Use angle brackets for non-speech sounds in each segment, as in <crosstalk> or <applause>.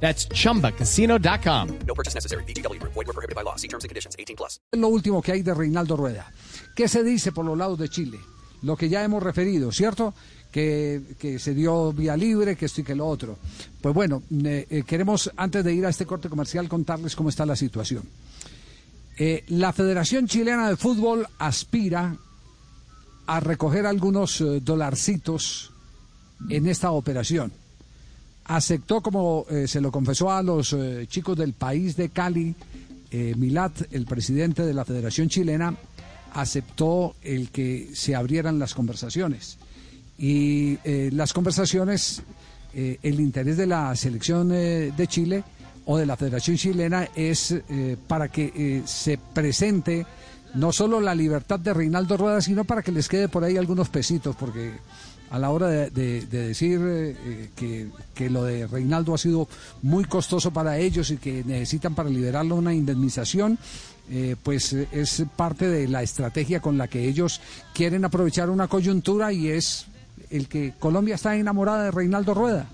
That's chumbacasino.com. No purchase necessary. BGW. Void were prohibited by law. See terms and conditions. 18 plus. lo último que hay de Reinaldo Rueda. ¿Qué se dice por los lados de Chile? Lo que ya hemos referido, ¿cierto? Que, que se dio vía libre, que esto y que lo otro. Pues bueno, eh, eh, queremos, antes de ir a este corte comercial, contarles cómo está la situación. Eh, la Federación Chilena de Fútbol aspira a recoger algunos eh, dolarcitos en esta operación. Aceptó, como eh, se lo confesó a los eh, chicos del país de Cali, eh, Milat, el presidente de la Federación Chilena, aceptó el que se abrieran las conversaciones. Y eh, las conversaciones, el interés de la selección de Chile o de la Federación Chilena es para que se presente no solo la libertad de Reinaldo Rueda, sino para que les quede por ahí algunos pesitos, porque a la hora de, de- de decir eh, eh, que, que lo de Reinaldo ha sido muy costoso para ellos y que necesitan para liberarlo una indemnización, eh, pues es parte de la estrategia con la que ellos quieren aprovechar una coyuntura y es el que Colombia está enamorada de Reinaldo Rueda.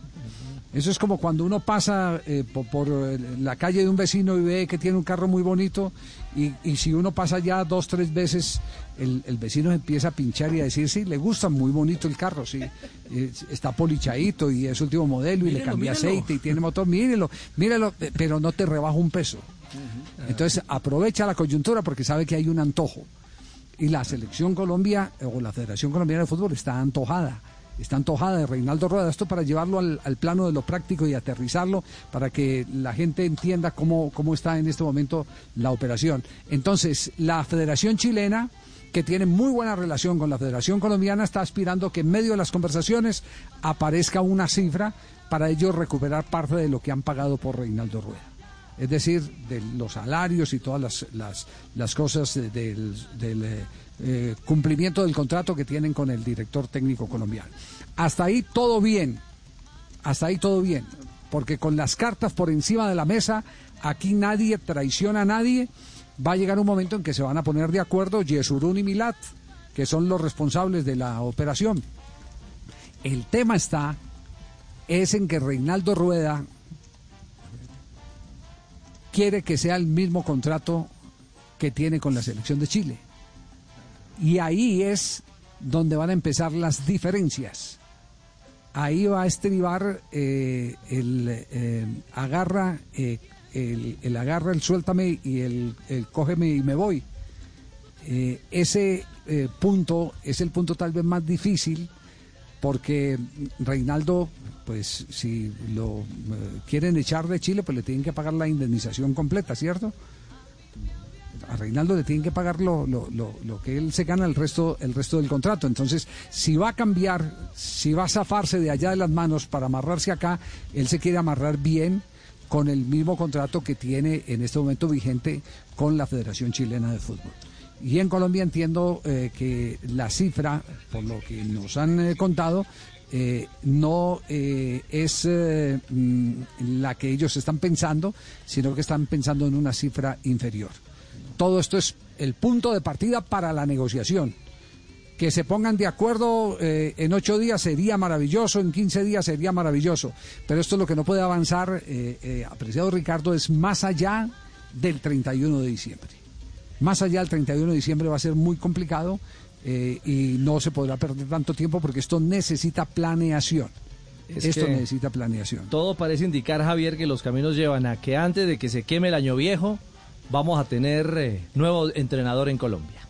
Eso es como cuando uno pasa eh, po- por, eh, la calle de un vecino y ve que tiene un carro muy bonito y, y si uno pasa ya dos, tres veces, el, el vecino empieza a pinchar y a decir, sí, le gusta muy bonito el carro, sí, <laughs> eh, está polichadito y es último modelo y le cambia mírelo. aceite y tiene motor, mírelo, mírelo, pero no te rebaja un peso. Entonces aprovecha la coyuntura porque sabe que hay un antojo. Y la selección Colombia o la Federación Colombiana de Fútbol está antojada. Está antojada de Reinaldo Rueda. Esto para llevarlo al, al plano de lo práctico y aterrizarlo para que la gente entienda cómo, cómo está en este momento la operación. Entonces, la Federación Chilena, que tiene muy buena relación con la Federación Colombiana, está aspirando que en medio de las conversaciones aparezca una cifra para ellos recuperar parte de lo que han pagado por Reinaldo Rueda es decir, de los salarios y todas las, las, las cosas de- del, del, eh, cumplimiento del contrato que tienen con el director técnico colombiano. Hasta ahí todo bien, hasta ahí todo bien, porque con las cartas por encima de la mesa, aquí nadie traiciona a nadie, va a llegar un momento en que se van a poner de acuerdo Yesurún y Milat, que son los responsables de la operación. El tema está es en que Reinaldo Rueda quiere que sea el mismo contrato que tiene con la selección de Chile. Y ahí es donde van a empezar las diferencias. Ahí va a estribar eh, el eh, agarra, eh, el, agarra, el suéltame y el, el cógeme y me voy. Eh, ese punto es el punto tal vez más difícil porque Reinaldo, pues si lo quieren echar de Chile, pues le tienen que pagar la indemnización completa, ¿cierto? A Reinaldo le tienen que pagar lo, que él se gana el resto, el resto del contrato. Entonces, si va a cambiar, si va a zafarse de allá de las manos para amarrarse acá, él se quiere amarrar bien con el mismo contrato que tiene en este momento vigente con la Federación Chilena de Fútbol. Y en Colombia entiendo eh, que la cifra, por lo que nos han eh, contado, eh, no es eh, mm, la que ellos están pensando, sino que están pensando en una cifra inferior. Todo esto es el punto de partida para la negociación. Que se pongan de acuerdo eh, en ocho días sería maravilloso, en 15 días sería maravilloso. Pero esto es lo que no puede avanzar, eh, eh, apreciado Ricardo, es más allá del 31 de diciembre. Más allá del 31 de diciembre va a ser muy complicado y no se podrá perder tanto tiempo porque esto necesita planeación. Es esto necesita planeación. Todo parece indicar, Javier, que los caminos llevan a que antes de que se queme el año viejo, vamos a tener eh, nuevo entrenador en Colombia.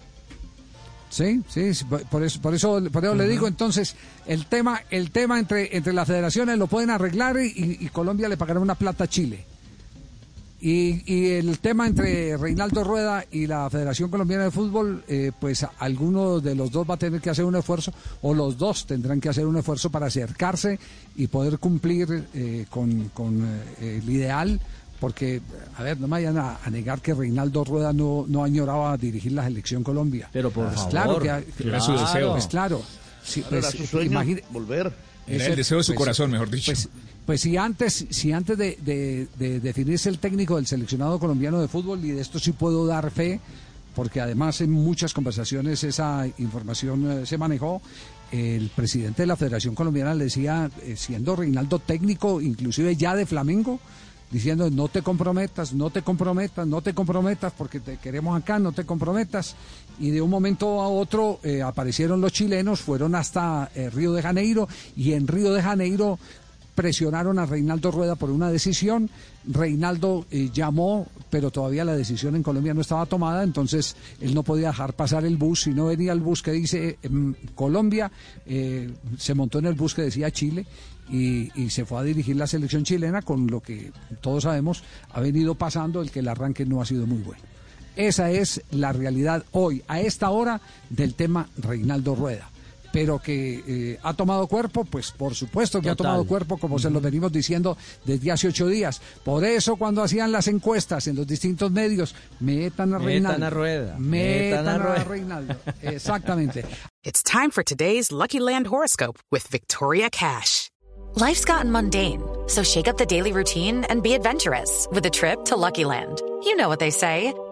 Sí, sí, sí, por por eso, por eso, por eso le digo entonces, el tema, el tema entre, entre las federaciones lo pueden arreglar y, y Colombia le pagará una plata a Chile. Y, y el tema entre Reinaldo Rueda y la Federación Colombiana de Fútbol, eh, pues alguno de los dos va a tener que hacer un esfuerzo, o los dos tendrán que hacer un esfuerzo para acercarse y poder cumplir eh, con, con, eh, el ideal porque, a ver, no me vayan a, a negar que Reinaldo Rueda no, no añoraba dirigir la selección Colombia. Pero por Pues favor. claro que, Era su deseo. Pues claro. Sí, pues, era su sueño imagine- volver. Era el deseo de su pues, corazón, mejor dicho. Pues, pues si antes, si antes de, de- de definirse el técnico del seleccionado colombiano de fútbol, y de esto sí puedo dar fe, porque además en muchas conversaciones esa información eh, se manejó, el presidente de la Federación Colombiana le decía, eh, siendo Reinaldo técnico, inclusive ya de Flamengo, diciendo no te comprometas, no te comprometas, no te comprometas porque te queremos acá, no te comprometas. Y de un momento a otro eh, aparecieron los chilenos, fueron hasta eh, Río de Janeiro y en Río de Janeiro presionaron a Reinaldo Rueda por una decisión. Reinaldo eh, llamó, pero todavía la decisión en Colombia no estaba tomada, entonces él no podía dejar pasar el bus. Si no venía el bus que dice em, Colombia, eh, se montó en el bus que decía Chile y, y se fue a dirigir la selección chilena, con lo que todos sabemos ha venido pasando, el que el arranque no ha sido muy bueno. Esa es la realidad hoy, a esta hora, del tema Reinaldo Rueda. Pero que eh, ha tomado cuerpo, pues por supuesto que ha Total. tomado cuerpo, como se lo venimos diciendo desde hace ocho días. Por eso cuando hacían las encuestas en los distintos medios, metan a Metan Reinaldo. a Rueda, Metan, metan a a. Reinaldo. Exactamente. <laughs> It's time for today's Lucky Land horoscope with Victoria Cash. Life's gotten mundane, so shake up the daily routine and be adventurous with a trip to Lucky Land. You know what they say.